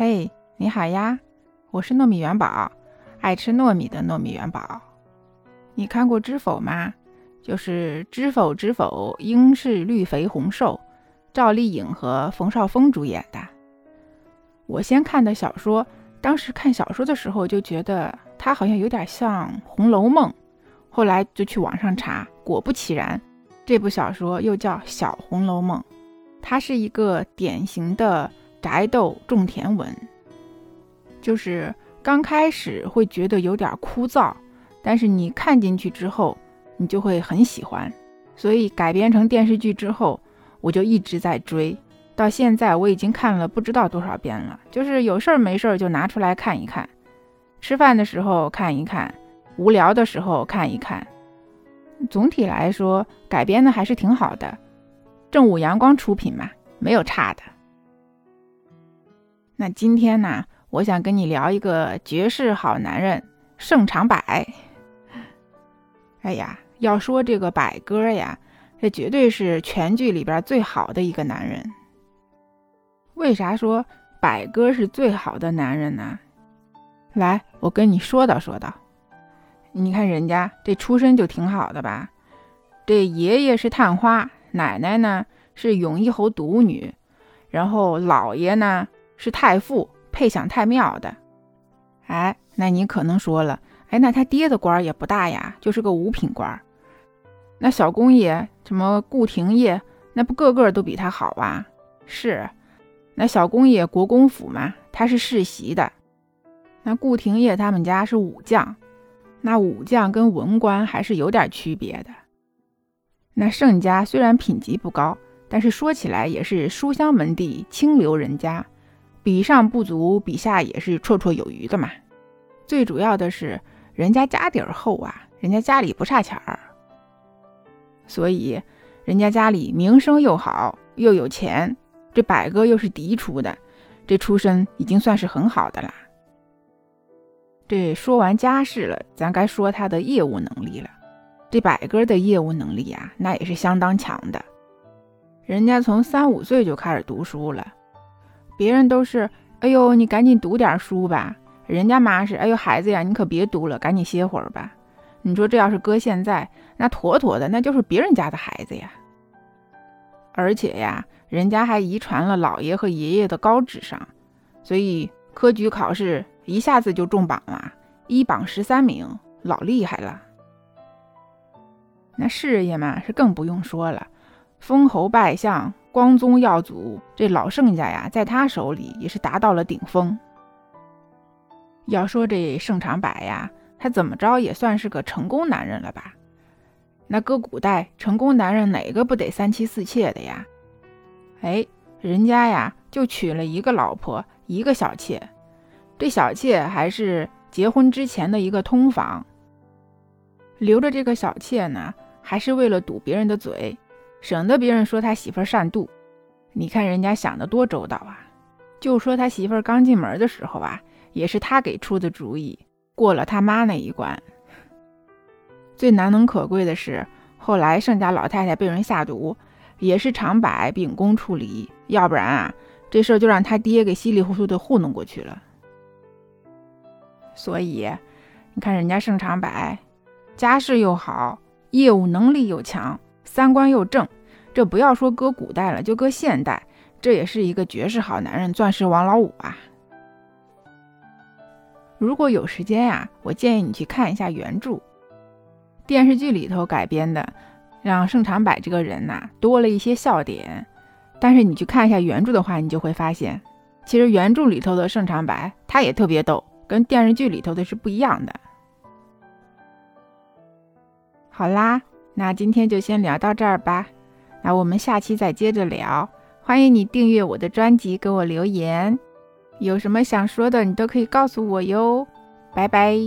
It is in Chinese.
嘿，你好呀，我是糯米元宝，爱吃糯米的糯米元宝。你看过《知否》吗？就是《知否知否，应是绿肥红瘦》，赵丽颖和冯绍峰主演的。我先看的小说，当时看小说的时候就觉得它好像有点像《红楼梦》，后来就去网上查，果不其然，这部小说又叫《小红楼梦》，它是一个典型的宅斗种田文，就是刚开始会觉得有点枯燥。但是你看进去之后，你就会很喜欢，所以改编成电视剧之后，我就一直在追，到现在我已经看了不知道多少遍了。就是有事儿没事儿就拿出来看一看，吃饭的时候看一看，无聊的时候看一看。总体来说，改编的还是挺好的，正午阳光出品嘛，没有差的。那今天呢，我想跟你聊一个绝世好男人盛长柏。哎呀，要说这个柏哥呀，这绝对是全剧里边最好的一个男人。为啥说柏哥是最好的男人呢？来，我跟你说道说道。你看人家这出身就挺好的吧？这爷爷是探花，奶奶呢是永义侯独女，然后姥爷呢是太傅，配享太庙的。哎，那你可能说了。哎，那他爹的官也不大呀，就是个五品官。那小公爷什么顾廷烨，那不个个都比他好啊？是，那小公爷国公府嘛，他是世袭的。那顾廷烨他们家是武将，那武将跟文官还是有点区别的。那盛家虽然品级不高，但是说起来也是书香门第、清流人家，比上不足，比下也是绰绰有余的嘛。最主要的是。人家家底儿厚啊，人家家里不差钱儿，所以人家家里名声又好，又有钱。这百哥又是嫡出的，这出身已经算是很好的啦。这说完家世了，咱该说他的业务能力了。这百哥的业务能力呀，那也是相当强的。人家从三五岁就开始读书了，别人都是，哎呦，你赶紧读点书吧。人家妈是，哎呦孩子呀，你可别读了，赶紧歇会儿吧。你说这要是搁现在，那妥妥的那就是别人家的孩子呀。而且呀，人家还遗传了姥爷和爷爷的高智商，所以科举考试一下子就中榜了，一榜十三名，老厉害了。那事业嘛，是更不用说了，封侯拜相、光宗耀祖，这老盛家呀，在他手里也是达到了顶峰。要说这盛长柏呀，他怎么着也算是个成功男人了吧？那搁古代，成功男人哪个不得三妻四妾的呀？哎，人家呀就娶了一个老婆，一个小妾。这小妾还是结婚之前的一个通房，留着这个小妾呢，还是为了堵别人的嘴，省得别人说他媳妇儿善妒。你看人家想的多周到啊！就说他媳妇儿刚进门的时候啊。也是他给出的主意，过了他妈那一关。最难能可贵的是，后来盛家老太太被人下毒，也是长柏秉公处理，要不然啊，这事儿就让他爹给稀里糊涂的糊弄过去了。所以，你看人家盛长柏，家世又好，业务能力又强，三观又正，这不要说搁古代了，就搁现代，这也是一个绝世好男人，钻石王老五啊。如果有时间呀，我建议你去看一下原著。电视剧里头改编的，让盛长柏这个人呐多了一些笑点。但是你去看一下原著的话，你就会发现，其实原著里头的盛长柏他也特别逗，跟电视剧里头的是不一样的。好啦，那今天就先聊到这儿吧。那我们下期再接着聊。欢迎你订阅我的专辑，给我留言。有什么想说的，你都可以告诉我哟，拜拜。